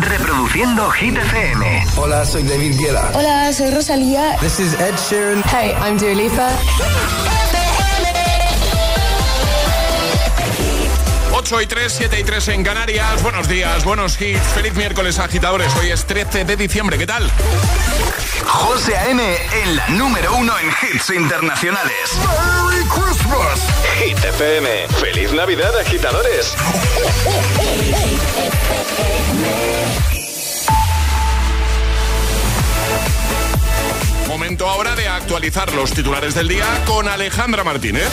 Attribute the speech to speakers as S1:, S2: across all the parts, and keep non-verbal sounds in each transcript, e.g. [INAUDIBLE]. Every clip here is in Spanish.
S1: Reproduciendo Hit FM.
S2: Hola, soy David Guetta.
S3: Hola, soy Rosalía.
S2: This is Ed Sheeran.
S3: Hey, I'm Dua Lipa.
S4: 8 y 3, 7 y 3 en Canarias. Buenos días, buenos hits. Feliz miércoles, agitadores. Hoy es 13 de diciembre. ¿Qué tal?
S1: José A.M. en la número uno en hits internacionales.
S5: ¡Merry Christmas!
S6: Hit FM. ¡Feliz Navidad, agitadores!
S4: Momento ahora de actualizar los titulares del día con Alejandra Martínez.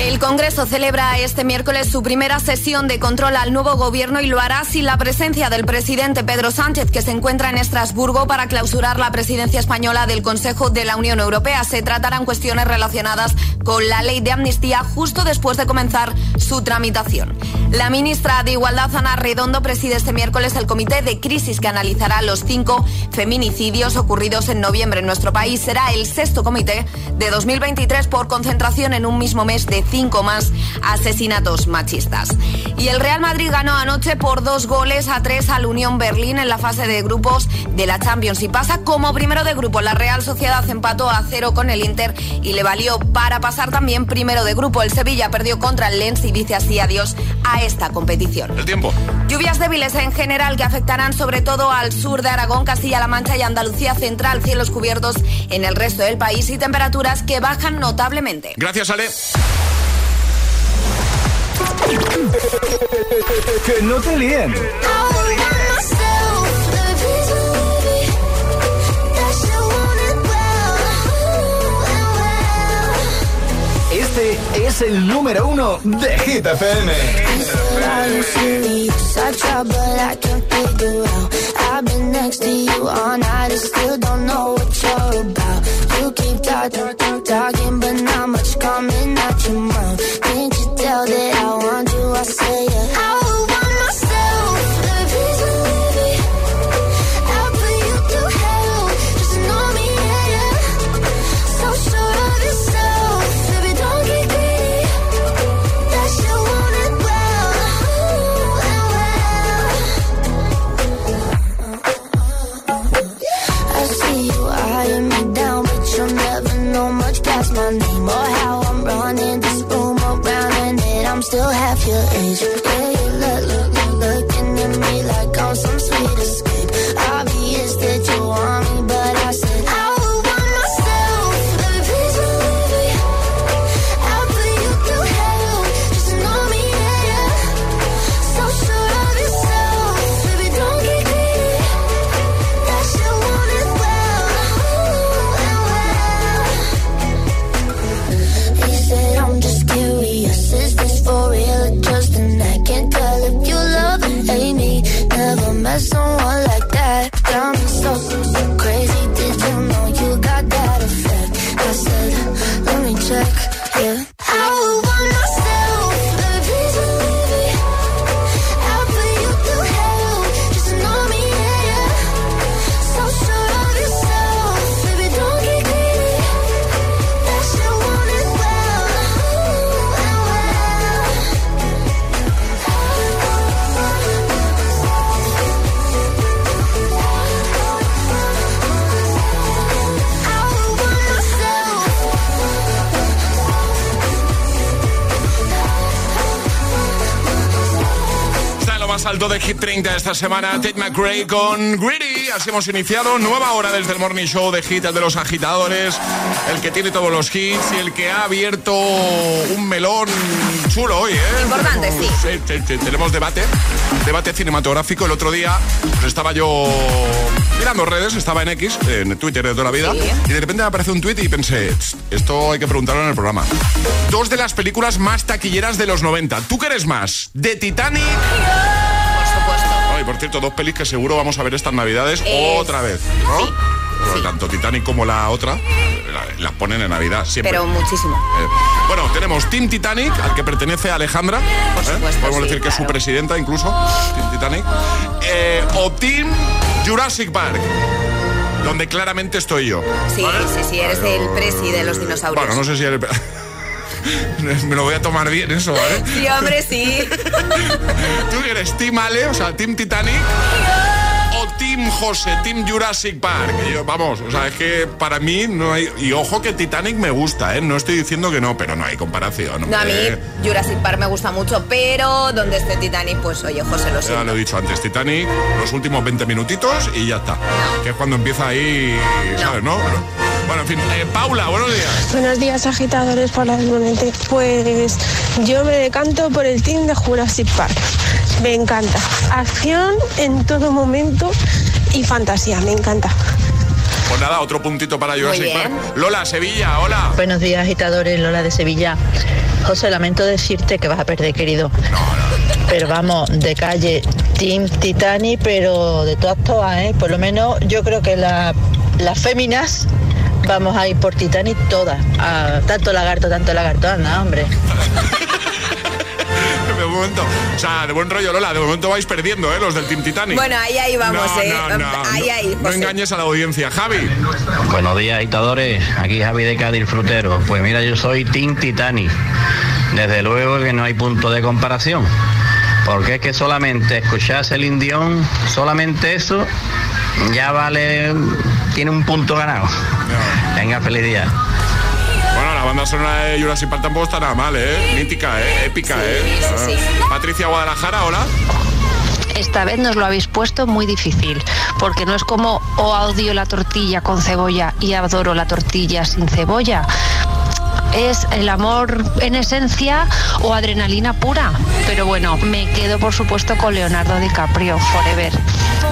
S7: El Congreso celebra este miércoles su primera sesión de control al nuevo gobierno y lo hará sin la presencia del presidente Pedro Sánchez, que se encuentra en Estrasburgo para clausurar la presidencia española del Consejo de la Unión Europea. Se tratarán cuestiones relacionadas con la ley de amnistía justo después de comenzar su tramitación. La ministra de Igualdad, Ana Redondo, preside este miércoles el comité de crisis que analizará los cinco feminicidios ocurridos en noviembre en nuestro país. Será el sexto comité de 2023 por concentración en un mismo mes de cinco más asesinatos machistas. Y el Real Madrid ganó anoche por dos goles a tres al Unión Berlín en la fase de grupos de la Champions y pasa como primero de grupo. La Real Sociedad empató a cero con el Inter y le valió para pasar también primero de grupo. El Sevilla perdió contra el Lens y dice así adiós a esta competición.
S4: El tiempo.
S7: Lluvias débiles en general que afectarán sobre todo al sur de Aragón, Castilla-La Mancha y Andalucía Central, cielos cubiertos en el resto del país y temperaturas que bajan notablemente.
S4: Gracias, Ale.
S1: Que no te líen. El número uno de Hit FM.
S8: I've
S4: Está en lo más alto de Hit 30 esta semana, Tate McRae con Greedy. Así hemos iniciado nueva hora desde el Morning Show de Hit, el de los agitadores, el que tiene todos los hits y el que ha abierto un melón chulo hoy, ¿eh?
S7: Importante, sí.
S4: Sí, Tenemos debate, debate cinematográfico. El otro día pues, estaba yo mirando redes, estaba en X, en Twitter de toda la vida,
S7: Sí.
S4: y de repente me apareció un tweet y pensé, "Tss, esto hay que preguntarlo en el programa. Dos de las películas más taquilleras de los 90. ¿Tú qué eres más? ¿De Titanic? Ay, por cierto, dos pelis que seguro vamos a ver estas navidades
S7: Es-
S4: otra vez, ¿no?
S7: sí,
S4: Bueno,
S7: sí.
S4: Tanto Titanic como la otra la- las ponen en Navidad siempre.
S7: Pero muchísimo.
S4: Eh, bueno, tenemos Team Titanic, al que pertenece Alejandra.
S7: Por
S4: ¿eh? Podemos
S7: sí,
S4: decir que es su presidenta incluso, Team Titanic. Eh, o Team Jurassic Park, donde claramente estoy yo.
S7: Sí,
S4: ¿vale?
S7: sí, sí, eres el presi de los dinosaurios.
S4: Bueno, no sé si eres... [LAUGHS] Me lo voy a tomar bien eso, ¿vale? [LAUGHS]
S7: Sí, hombre, sí. [LAUGHS]
S4: ¿Tú eres? ¿Team Ale, o sea, Team Titanic? o Team José, Team Jurassic Park. vamos, o sea, es que para mí no hay. Y ojo que Titanic me gusta, ¿eh? No estoy diciendo que no, pero no hay comparación.
S7: No, a mí Jurassic Park me gusta mucho, pero donde esté Titanic, pues oye, José lo sé.
S4: Ya lo he dicho antes, Titanic, los últimos 20 minutitos y ya está. Que es cuando empieza ahí, ¿sabes, no? bueno, en fin, eh, Paula, buenos días.
S9: Buenos días, agitadores, por la Pues yo me decanto por el team de Jurassic Park. Me encanta. Acción en todo momento y fantasía, me encanta.
S4: Pues nada, otro puntito para Jurassic Park. Lola, Sevilla, hola.
S10: Buenos días, agitadores, Lola de Sevilla. José, lamento decirte que vas a perder, querido. Pero vamos, de calle, Team Titani, pero de todas, todas, ¿eh? Por lo menos yo creo que las féminas vamos a ir por Titanic todas. tanto lagarto, tanto lagarto, anda, hombre.
S4: De momento, o sea, de buen rollo, Lola, de momento vais perdiendo, ¿eh? Los del Team Titanic.
S7: Bueno, ahí, ahí vamos, ¿eh? ahí, ahí.
S4: No engañes a la audiencia. Javi.
S11: Buenos días, agitadores. Aquí Javi de Cádiz Frutero. Pues mira, yo soy Team Titanic. Desde luego que no hay punto de comparación. Porque es que solamente escucharse el indión, solamente eso, ya vale, tiene un punto ganado. Venga, feliz día.
S4: La banda sonora de Jurassic Park tampoco está nada mal, ¿eh? Mítica, ¿eh? Épica, ¿eh? Ah. Patricia Guadalajara, hola.
S12: Esta vez nos lo habéis puesto muy difícil, porque no es como o odio la tortilla con cebolla y adoro la tortilla sin cebolla es el amor en esencia o adrenalina pura. Pero bueno, me quedo por supuesto con Leonardo DiCaprio, Forever.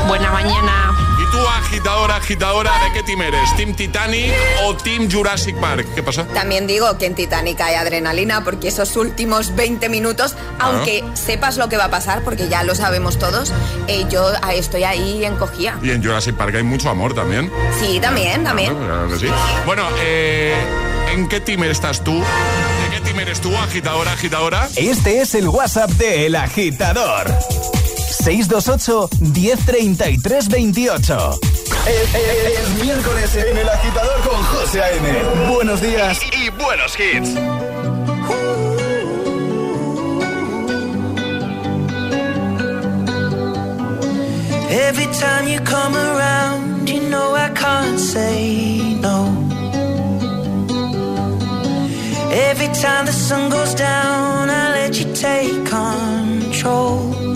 S12: Buena mañana.
S4: ¿Y tú, agitadora, agitadora, de qué team eres? ¿Team Titanic o Team Jurassic Park? ¿Qué pasa?
S7: También digo que en Titanic hay adrenalina porque esos últimos 20 minutos, ah. aunque sepas lo que va a pasar, porque ya lo sabemos todos, eh, yo estoy ahí encogía.
S4: Y en Jurassic Park hay mucho amor también.
S7: Sí, también, también.
S4: Bueno, eh ¿En qué team estás tú? ¿De qué team eres tú, agitadora, agitadora?
S1: Este es el WhatsApp de El Agitador. 628 1033 28. Es, miércoles en El Agitador con José A.M. Buenos días y, buenos hits.
S13: Every time you come around, you know I can't say no. Every time the sun goes down, I let you take control.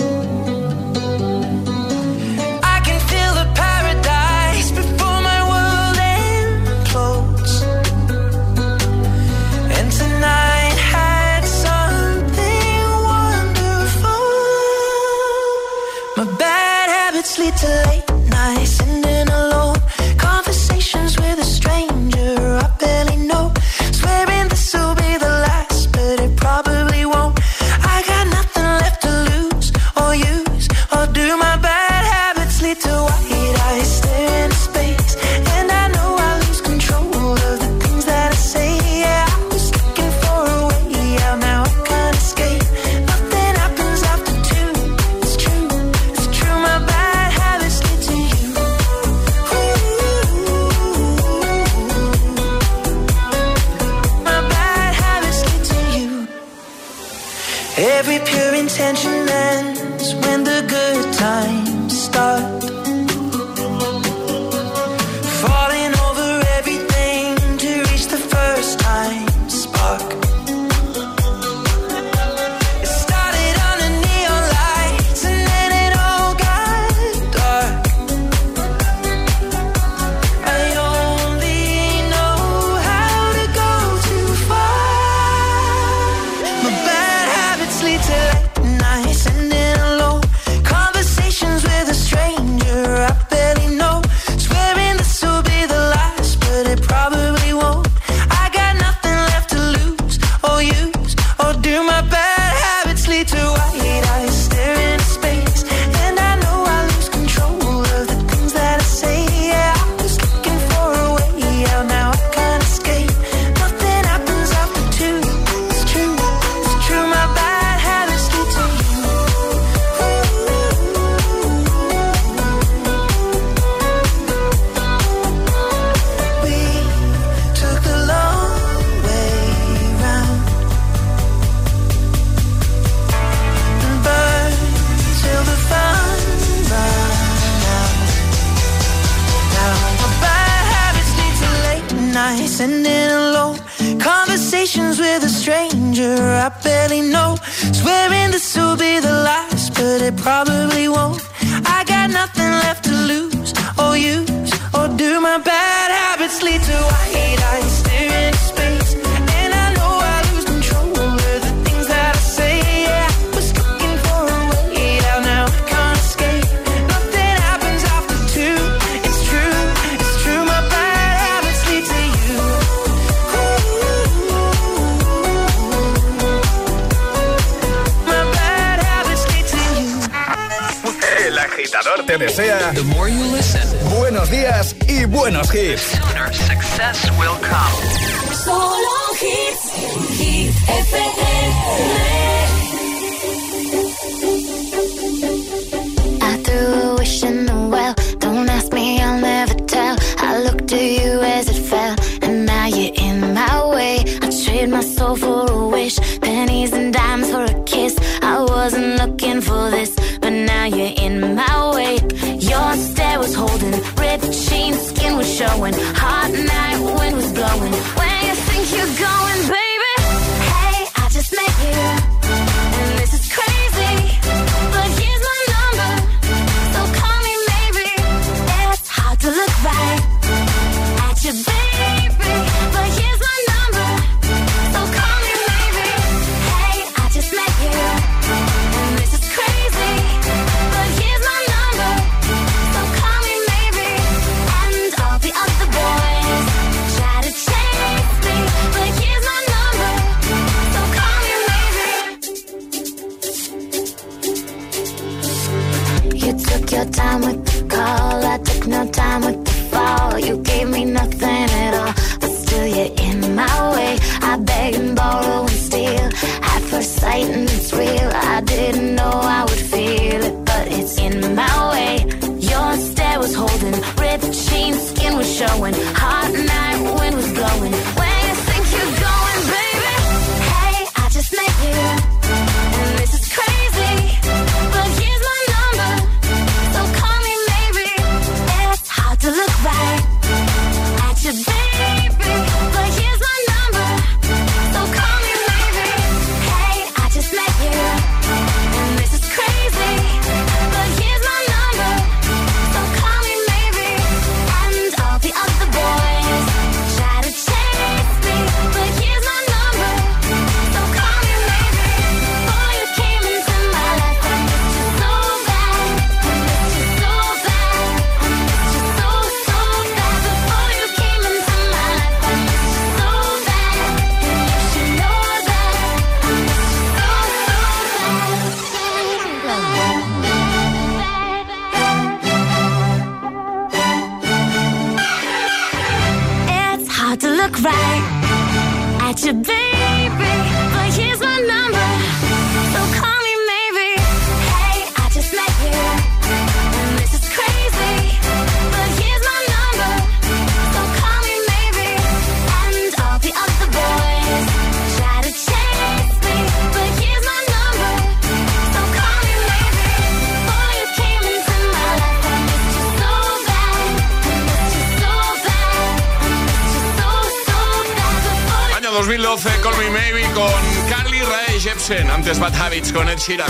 S13: Habits
S4: con Ed Sheeran.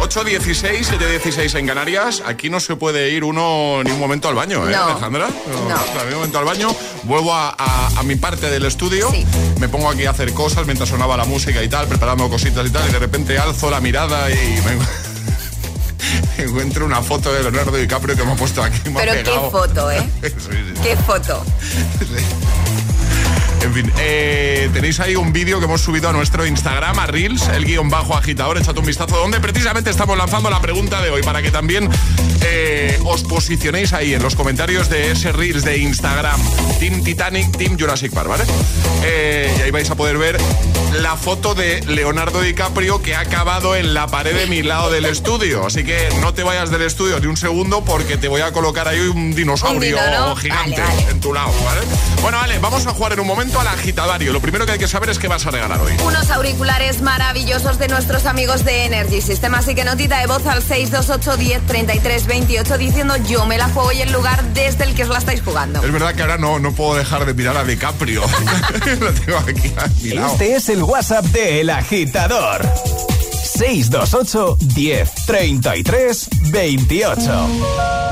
S4: 8.16, 7.16 en Canarias. Aquí no se puede ir uno ni un momento al baño, ¿eh,
S7: no.
S4: Alejandra? Un momento al baño, vuelvo a, mi parte del estudio, me pongo aquí a hacer cosas mientras sonaba la música y tal, preparando cositas y tal, y de repente alzo la mirada y me [LAUGHS] encuentro una foto de Leonardo DiCaprio que me ha puesto aquí.
S7: Pero qué foto, ¿eh? [LAUGHS] Qué foto. [LAUGHS]
S4: En fin, eh, tenéis ahí un vídeo que hemos subido a nuestro Instagram, a Reels, el guion bajo agitador, echad un vistazo, donde precisamente estamos lanzando la pregunta de hoy para que también eh, os posicionéis ahí en los comentarios de ese Reels de Instagram, Team Titanic, Team Jurassic Park, ¿vale? Eh, y ahí vais a poder ver la foto de Leonardo DiCaprio que ha acabado en la pared de mi lado del estudio. Así que no te vayas del estudio ni un segundo porque te voy a colocar ahí un dinosaurio gigante en tu lado, ¿vale? Bueno, vale, vamos a jugar en un momento al agitadario. Lo primero que hay que saber es qué vas a regalar hoy.
S7: Unos auriculares maravillosos de nuestros amigos de Energy System. Así que notita de voz al 628 10 33 28 diciendo yo me la juego y el lugar desde el que os la estáis jugando.
S4: Es verdad que ahora no, no puedo dejar de mirar a DiCaprio. [LAUGHS] Lo tengo aquí a mi lado.
S1: Este es el WhatsApp de El Agitador. 628 10 33 28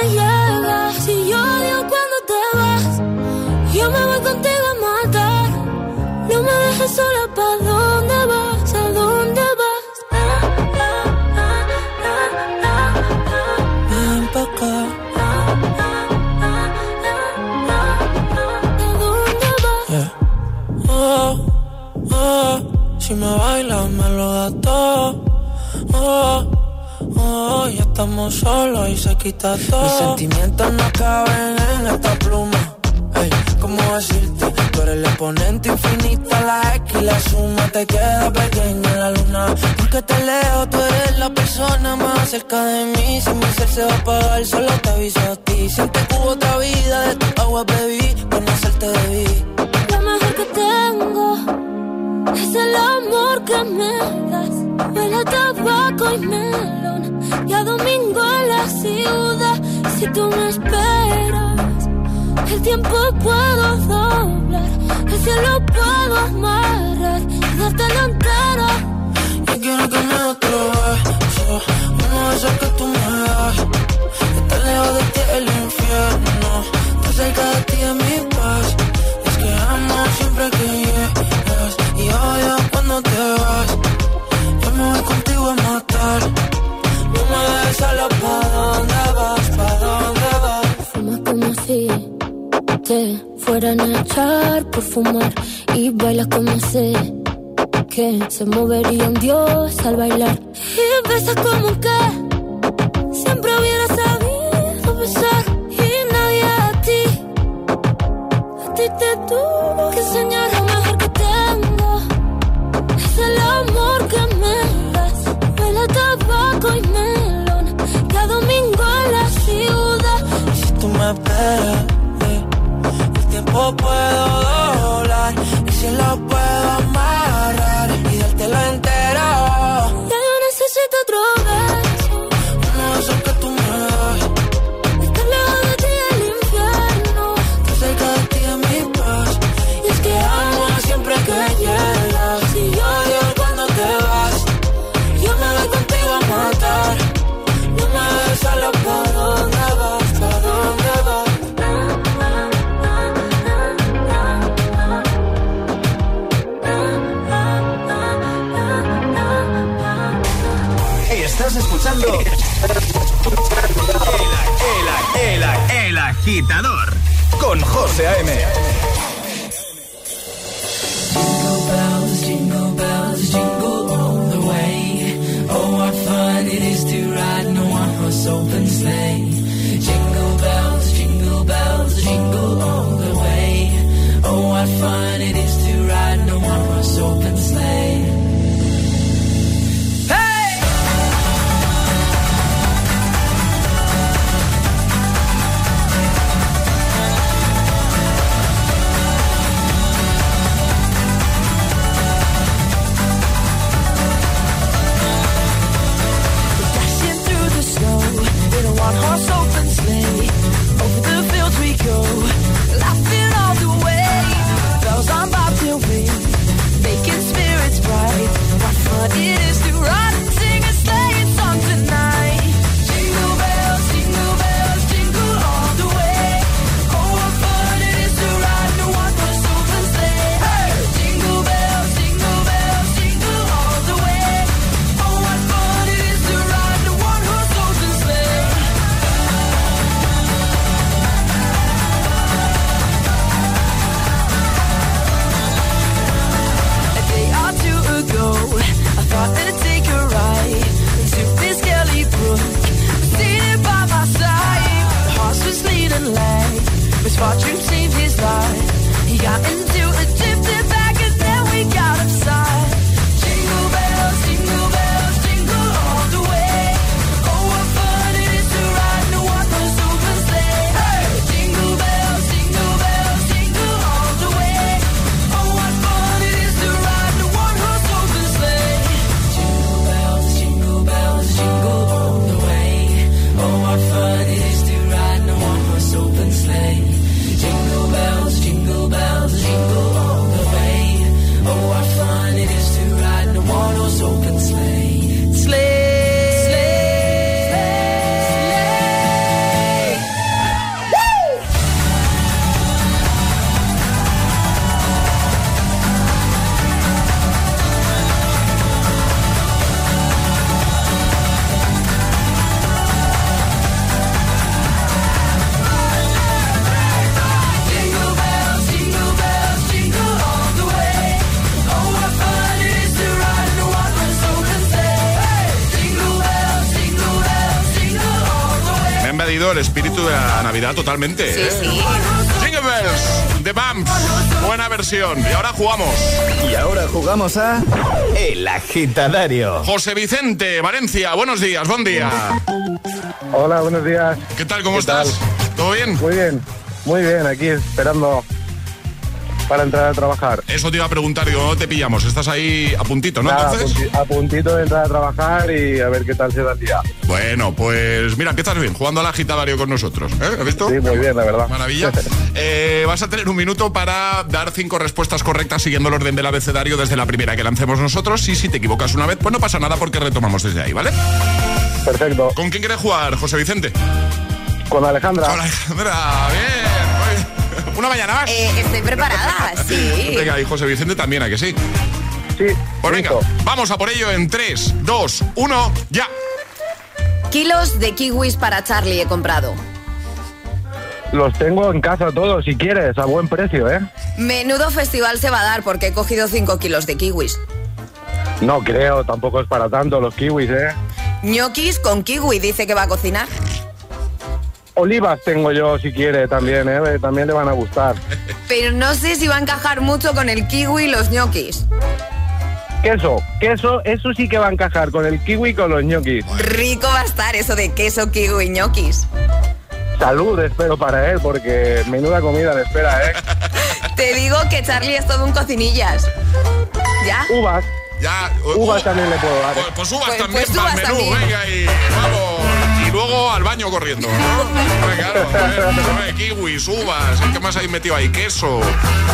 S14: Si yo odio cuando te vas, yo me voy contigo a matar. No me dejes sola, ¿pa'
S13: estamos solos y se quita todo. Mis sentimientos no caben en esta pluma. Ey, ¿cómo decirte? Tú eres el exponente infinito, la X y la suma te queda pequeña en la luna. Porque te leo, tú eres la persona más cerca de mí. Si mi ser se va a apagar, solo te aviso a ti. Siente que hubo otra vida, de tu agua bebí, conocerte debí.
S14: Tú me esperas, el tiempo puedo doblar. El cielo puedo amarrar y dártelo entero.
S13: Yo quiero que me otro beso, uno que tú me das. Estar lejos de ti el a
S14: echar por fumar. Y bailas como sé que se movería un dios al bailar. Y besas como que siempre hubiera sabido besar. Y nadie a ti a ti te tuvo que enseñar lo mejor que tengo. Es el amor que me das. Huele tabaco y
S1: Estás escuchando el, el, el, el agitador con José A.M.
S4: totalmente.
S7: Sí,
S4: ¿eh?
S7: sí.
S4: Jingle Bells, The Bumps, buena versión. Y ahora jugamos.
S1: Y ahora jugamos a El Agitadario.
S4: José Vicente, Valencia, buenos días, buen día.
S15: Hola, buenos días.
S4: ¿Qué tal, cómo
S15: ¿Qué
S4: estás?
S15: tal?
S4: ¿Todo bien?
S15: Muy bien, muy bien, aquí esperando para entrar a trabajar.
S4: Eso te iba a preguntar, digo, ¿dónde te pillamos? Estás ahí a puntito, ¿no?
S15: Nada,
S4: Entonces.
S15: a puntito de entrar a trabajar y a ver qué tal se da el día.
S4: Bueno, pues mira, empiezas bien, jugando al agitadario con nosotros. ¿eh? ¿Has visto?
S15: Sí, muy bien, la verdad.
S4: Maravilla. [LAUGHS] Eh, vas a tener un minuto para dar cinco respuestas correctas siguiendo el orden del abecedario desde la primera que lancemos nosotros. Y si te equivocas una vez, pues no pasa nada porque retomamos desde ahí, ¿vale?
S15: Perfecto.
S4: ¿Con quién quieres jugar, José Vicente?
S15: Con Alejandra.
S4: Con Alejandra, bien. Una mañana más.
S7: Eh, estoy preparada, [LAUGHS] sí.
S4: Venga, y José Vicente también, ¿a que sí?
S15: Sí.
S4: Pues venga, vamos a por ello en 3, 2, 1, ya.
S7: Kilos de kiwis para Charlie he comprado.
S15: Los tengo en casa todos, si quieres, a buen precio, ¿eh?
S7: Menudo festival se va a dar porque he cogido 5 kilos de kiwis.
S15: No creo, tampoco es para tanto los kiwis, ¿eh?
S7: Ñoquis con kiwi dice que va a cocinar.
S15: Olivas tengo yo, si quiere, también, ¿eh? También le van a gustar. [LAUGHS]
S7: Pero no sé si va a encajar mucho con el kiwi y los ñoquis.
S15: Queso, queso, eso sí que va a encajar con el kiwi y con los ñoquis.
S7: Rico va a estar eso de queso, kiwi y ñoquis.
S15: Salud, espero para él, porque menuda comida le espera, ¿eh? [LAUGHS]
S7: Te digo que Charlie es todo un cocinillas. ¿Ya?
S15: Uvas.
S4: Ya,
S15: Uvas también le puedo dar. ¿eh?
S4: Pues, pues uvas
S7: Pues-
S4: también
S7: pues
S4: para el
S7: uvas
S4: menú,
S7: también.
S4: venga y vamos. Luego al baño corriendo, ¿no? Venga, claro, a ver, a ver, kiwis, uvas, ¿qué más habéis metido ahí? Queso,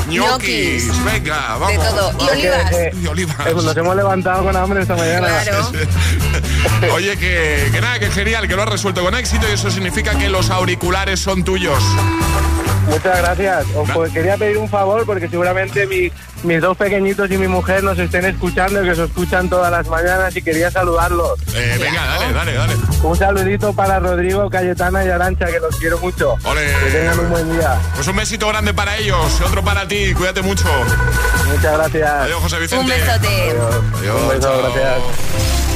S4: ñoquis,
S7: Ñoquis.
S4: venga, vamos.
S7: De todo. Y olivas.
S15: Eh,
S4: Y olivas.
S15: eh, nos hemos levantado con hambre esta mañana.
S7: Claro. [LAUGHS]
S4: Oye, que, que nada, que genial, que lo has resuelto con éxito y eso significa que los auriculares son tuyos.
S15: Muchas gracias. Os pues, quería pedir un favor porque seguramente mi- mis dos pequeñitos y mi mujer nos estén escuchando, que se escuchan todas las mañanas y quería saludarlos.
S4: Eh, venga, dale, dale, dale.
S15: Un saludito para Rodrigo, Cayetana y Arancha, que los quiero mucho.
S4: Ole.
S15: Que tengan un buen día.
S4: Pues un besito grande para ellos, otro para ti, cuídate mucho.
S15: Muchas gracias.
S4: Adiós, José Vicente.
S7: Un besote.
S4: Adiós,
S15: Un beso,
S4: chao.
S15: gracias.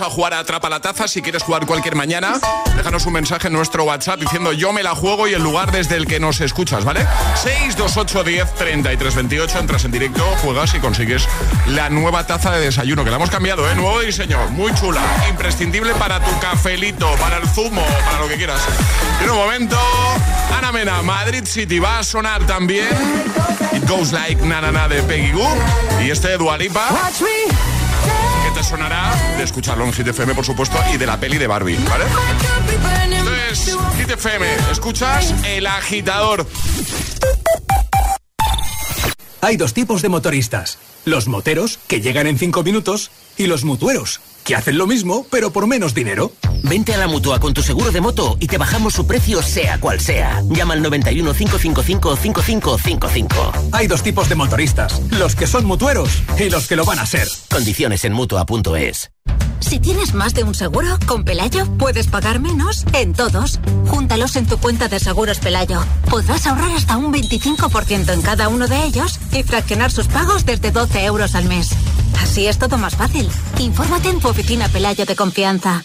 S4: a jugar a Atrapa la Taza. Si quieres jugar cualquier mañana, déjanos un mensaje en nuestro WhatsApp diciendo yo me la juego y el lugar desde el que nos escuchas, ¿vale? 628 10 33 28, entras en directo, juegas y consigues la nueva taza de desayuno, que la hemos cambiado, ¿eh? Nuevo diseño, muy chula, imprescindible para tu cafelito, para el zumo, para lo que quieras. En un momento, Ana Mena, Madrid City va a sonar también. It goes like na de Peggy Goo y este de Dua Lipa que te sonará de escucharlo en Hit por supuesto, y de la peli de Barbie, ¿vale? Entonces, Hit escuchas El Agitador.
S16: Hay dos tipos de motoristas. Los moteros, que llegan en cinco minutos, y los mutueros, que hacen lo mismo, pero por menos dinero.
S17: Vente a la mutua con tu seguro de moto y te bajamos su precio, sea cual sea. Llama al 91 555 5555.
S16: Hay dos tipos de motoristas. Los que son mutueros y los que lo van a ser.
S17: Condiciones en mutua.es.
S18: Si tienes más de un seguro, con Pelayo puedes pagar menos en todos. Júntalos en tu cuenta de seguros Pelayo. Podrás ahorrar hasta un 25% en cada uno de ellos y fraccionar sus pagos desde 12 euros al mes. Así es todo más fácil. Infórmate en tu oficina Pelayo de confianza.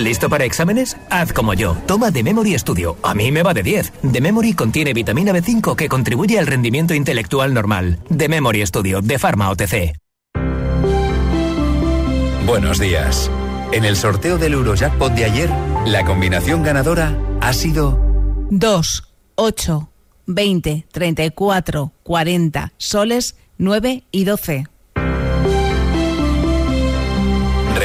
S19: ¿Listo para exámenes? Haz como yo. Toma The Memory Studio. A mí me va de 10. The Memory contiene vitamina B5 que contribuye al rendimiento intelectual normal. The Memory Studio de Pharma OTC.
S20: Buenos días. En el sorteo del Eurojackpot de ayer, la combinación ganadora ha sido
S21: 2, 8, 20, 34, 40, soles, 9 y 12.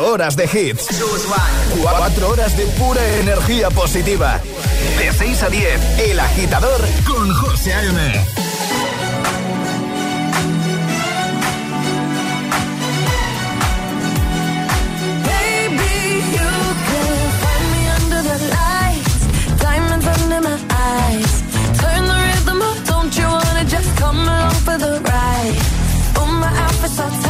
S1: Cuatro horas de hits. Cuatro horas de pura energía positiva. De 6 a 10, El Agitador con José A.M.
S13: Just come along for the ride? Oh, my outfit's so tight,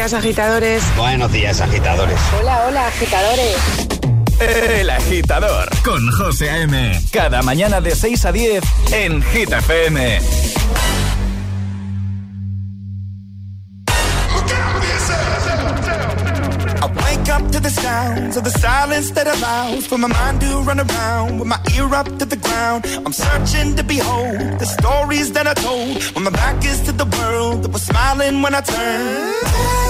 S22: días, agitadores.
S23: Buenos días, agitadores.
S22: Hola, hola, agitadores.
S1: El Agitador con José A.M. Cada mañana de 6 a 10 en Hit FM.
S24: I wake up to the sounds of the silence that allows for my mind to run around with my ear up to the ground. I'm searching to behold the stories that I told when my back is to the world that was smiling when I turned.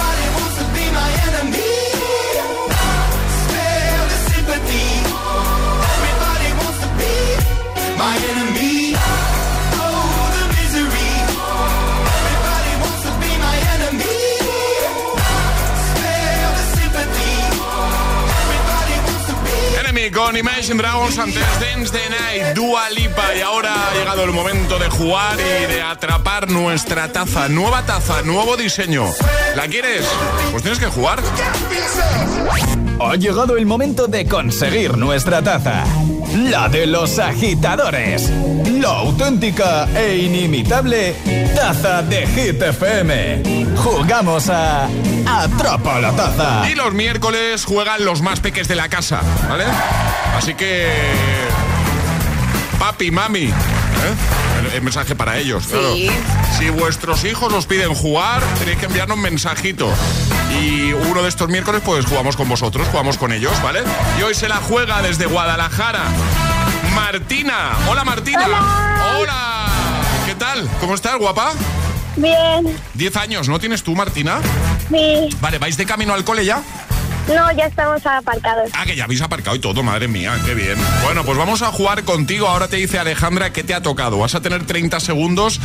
S4: Con Imagine Dragons antes Dance the Night, Dua Lipa y ahora ha llegado el momento de jugar y de atrapar nuestra taza, nueva taza, nuevo diseño. ¿La quieres? Pues tienes que jugar.
S1: Ha llegado el momento de conseguir nuestra taza. La de los agitadores. La auténtica e inimitable taza de Hit FM. Jugamos a Atrapa la taza.
S4: Y los miércoles juegan los más peques de la casa, ¿vale? Así que... Papi, mami, ¿eh? El, mensaje para ellos, claro. Si vuestros hijos os piden jugar, tenéis que enviarnos un mensajito. Y uno de estos miércoles, pues jugamos con vosotros, jugamos con ellos, ¿vale? Y hoy se la juega desde Guadalajara. Martina. Hola, Martina. Hola. ¿Qué tal? ¿Cómo estás, guapa?
S25: Bien,
S4: Diez años, ¿no tienes tú, Martina?
S25: sí.
S4: Vale, ¿vais de camino al cole ya?
S25: No, ya estamos aparcados.
S4: Ah, que ya habéis aparcado y todo, madre mía, qué bien. Bueno, pues vamos a jugar contigo. Ahora te dice Alejandra qué te ha tocado. Vas a tener 30 segundos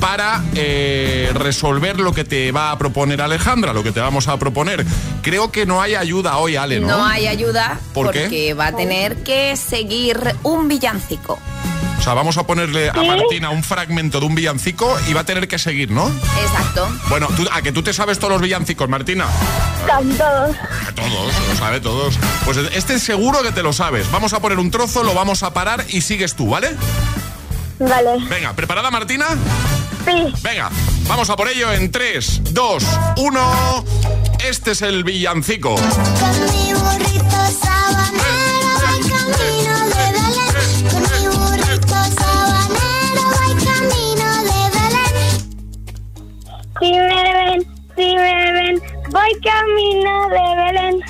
S4: para eh, resolver lo que te va a proponer Alejandra, lo que te vamos a proponer. Creo que no hay ayuda hoy, Ale, ¿no?
S7: No hay ayuda
S4: ¿Por qué?
S7: porque va a tener que seguir un villancico.
S4: O sea, vamos a ponerle a Martina un fragmento de un villancico y va a tener que seguir, ¿no?
S7: Exacto.
S4: Bueno, tú- a que tú te sabes todos los villancicos, Martina.
S25: Todos.
S4: A todos, lo sabe todos. Pues este seguro que te lo sabes. Vamos a poner un trozo, lo vamos a parar y sigues tú, ¿vale?
S25: Vale.
S4: Venga, ¿preparada Martina?
S25: Sí.
S4: Venga, vamos a por ello en 3, 2, 1. Este es el villancico.
S25: Si me ven, si me ven, voy camino de Belén.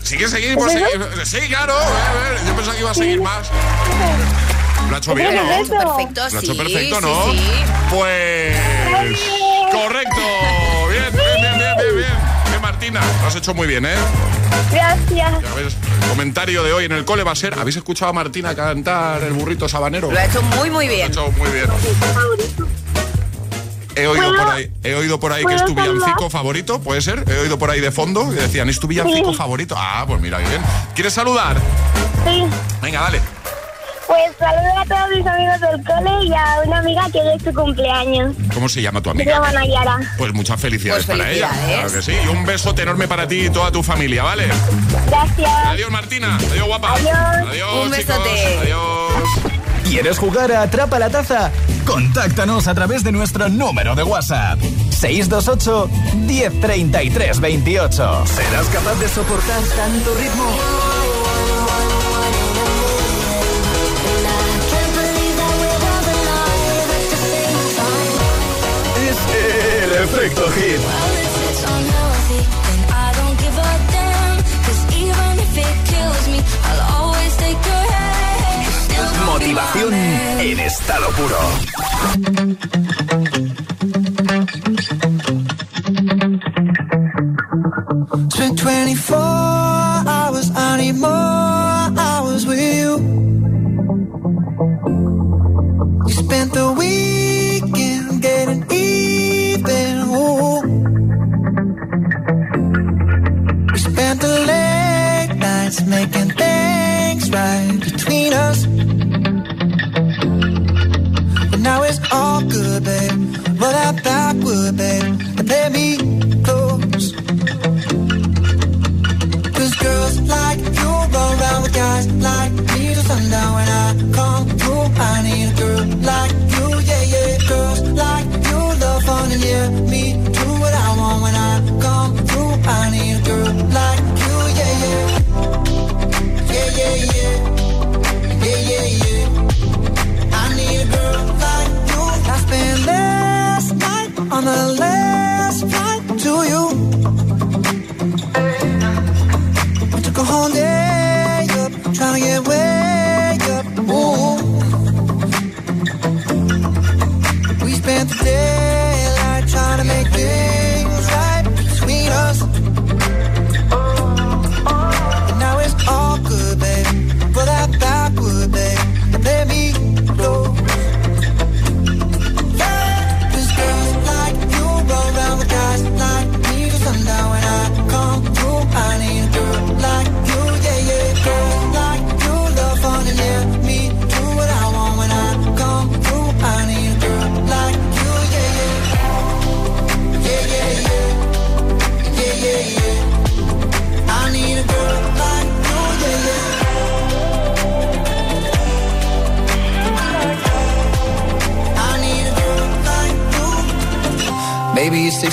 S4: ¿Sigue seguir? Pues, seguir. Sí, claro. a ver, yo pensaba que iba a seguir más. Lo ha hecho bien, ¿no?
S7: Perfecto,
S4: Lo ha
S7: sí.
S4: hecho perfecto,
S7: sí,
S4: ¿no?
S7: sí.
S4: Pues. Correcto. Bien, bien, bien, bien, bien. bien. Bien, Martina. Lo has hecho muy bien, ¿eh?
S25: Gracias.
S4: Ya ves, el comentario de hoy en el cole va a ser: ¿habéis escuchado a Martina cantar el burrito sabanero?
S7: Lo ha hecho muy, muy
S4: Lo ha
S7: bien.
S4: hecho muy bien. He oído por ahí, he oído por ahí que es tu villancico favorito, ¿puede ser? He oído por ahí de fondo que decían, ¿es tu villancico
S25: Sí.
S4: favorito? Ah, pues mira, bien. ¿Quieres saludar?
S25: Sí.
S4: Venga, dale.
S25: Pues saludo a todos mis amigos del cole y a una amiga que hoy es su cumpleaños.
S4: ¿Cómo se llama tu
S25: Se
S4: amiga?
S25: llama Nayara.
S4: Pues muchas felicidades
S25: Pues
S4: para ella. Claro que sí. Y un besote enorme para ti y toda tu familia, ¿vale?
S25: Gracias.
S4: Adiós, Martina. Adiós, guapa.
S25: Adiós.
S4: Adiós,
S25: Un
S4: chicos.
S25: besote.
S4: Adiós.
S1: ¿Quieres jugar a Atrapa la Taza? Contáctanos a través de nuestro número de WhatsApp. 628 1033 28.
S19: ¿Serás capaz de soportar tanto ritmo?
S1: Es el efecto hit. En estado puro.
S26: Spent 24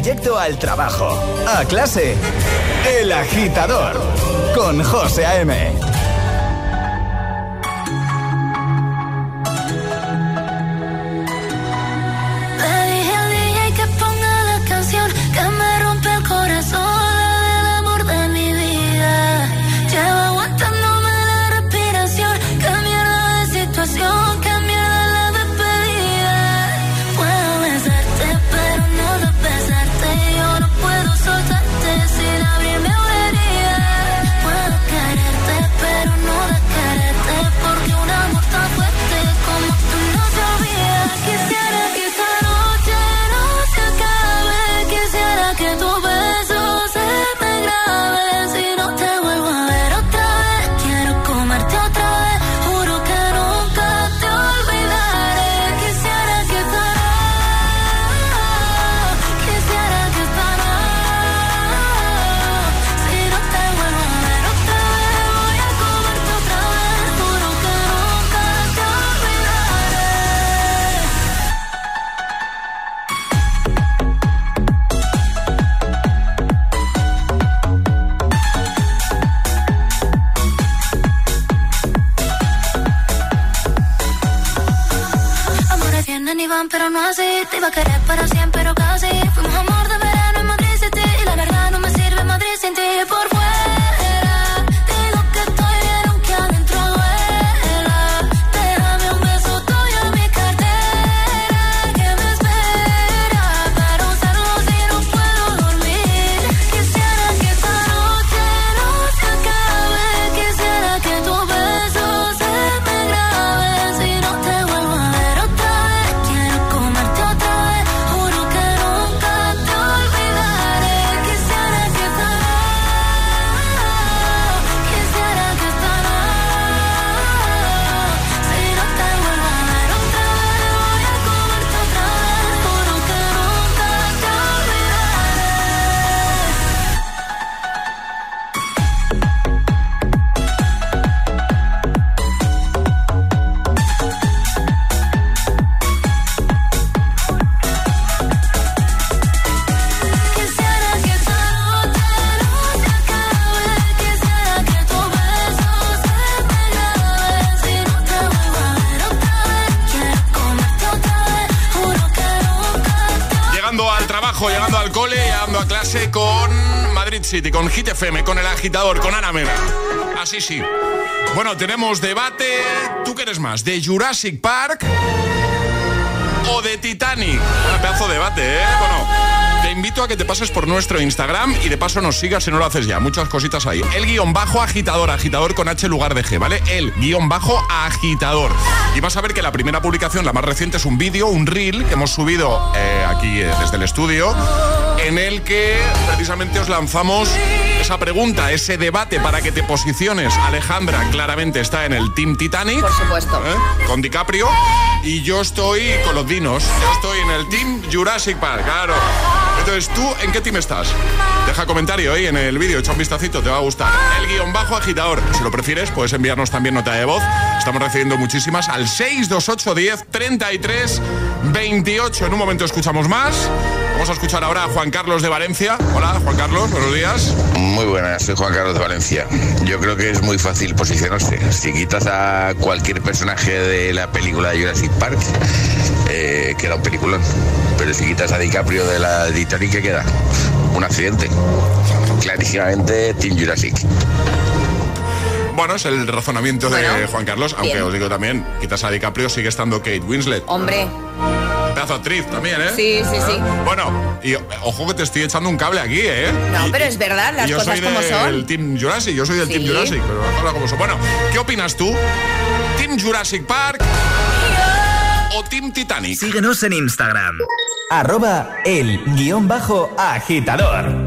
S1: trayecto al trabajo, a clase, El Agitador, con José A.M.
S4: Con Hit FM, con el agitador, con Ana. Así sí. Bueno, tenemos debate. ¿Tú qué eres más? ¿De Jurassic Park o de Titanic? Un pedazo de debate, ¿eh? Bueno. Te invito a que te pases por nuestro Instagram y de paso nos sigas si no lo haces ya. Muchas cositas ahí. El guion bajo agitador, agitador con H lugar de G, ¿vale? El guion bajo agitador. Y vas a ver que la primera publicación, la más reciente, es un vídeo, un reel que hemos subido eh, aquí eh, desde el estudio, en el que precisamente os lanzamos esa pregunta, ese debate para que te posiciones. Alejandra claramente está en el Team Titanic. Por
S7: supuesto.
S4: Con DiCaprio. Y yo estoy con los dinos. Yo estoy en el Team Jurassic Park, claro. Entonces, ¿tú en qué team estás? Deja comentario ahí en el vídeo, echa un vistacito, te va a gustar. El guion bajo agitador. Si lo prefieres, puedes enviarnos también nota de voz. Estamos recibiendo muchísimas al 628 10 33 28. En un momento escuchamos más. Vamos a escuchar ahora a Juan Carlos de Valencia. Hola, Juan Carlos, buenos días.
S27: Muy buenas, soy Juan Carlos de Valencia. Yo creo que es muy fácil posicionarse. Si quitas a cualquier personaje de la película de Jurassic Park, eh, queda un peliculón. Pero si quitas a DiCaprio de la Titanic, ¿qué queda? Un accidente. Clarísimamente Team Jurassic.
S4: Bueno, es el razonamiento de Juan Carlos, aunque
S7: bien.
S4: os digo también, quitas a DiCaprio, sigue estando Kate Winslet.
S7: Hombre,
S4: Pedazo actriz también, ¿eh?
S7: Sí, sí, sí.
S4: Bueno, y ojo que te estoy echando un cable aquí, ¿eh?
S7: no,
S4: Y-
S7: pero es verdad, las
S4: yo
S7: cosas
S4: soy
S7: como
S4: del
S7: son.
S4: Team Jurassic, yo soy del
S7: Sí.
S4: Team Jurassic, pero las cosas como son. Bueno, ¿qué opinas tú? ¿Team Jurassic Park o Team Titanic?
S13: Síguenos en Instagram. Arroba el guion bajo agitador.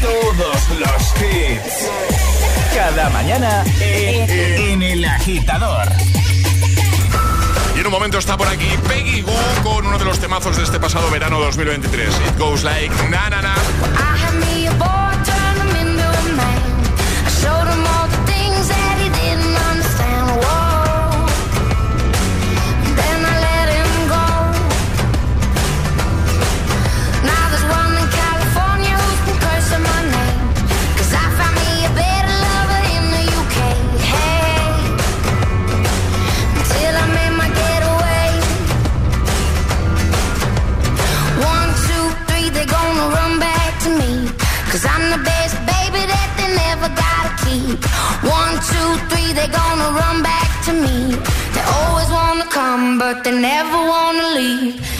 S28: Todos los hits. Cada mañana en, El Agitador.
S4: Y en un momento está por aquí Peggy Goo con uno de los temazos de este pasado verano 2023. It goes like na na na.
S29: they're gonna run back to me. They always wanna come, but they never wanna leave.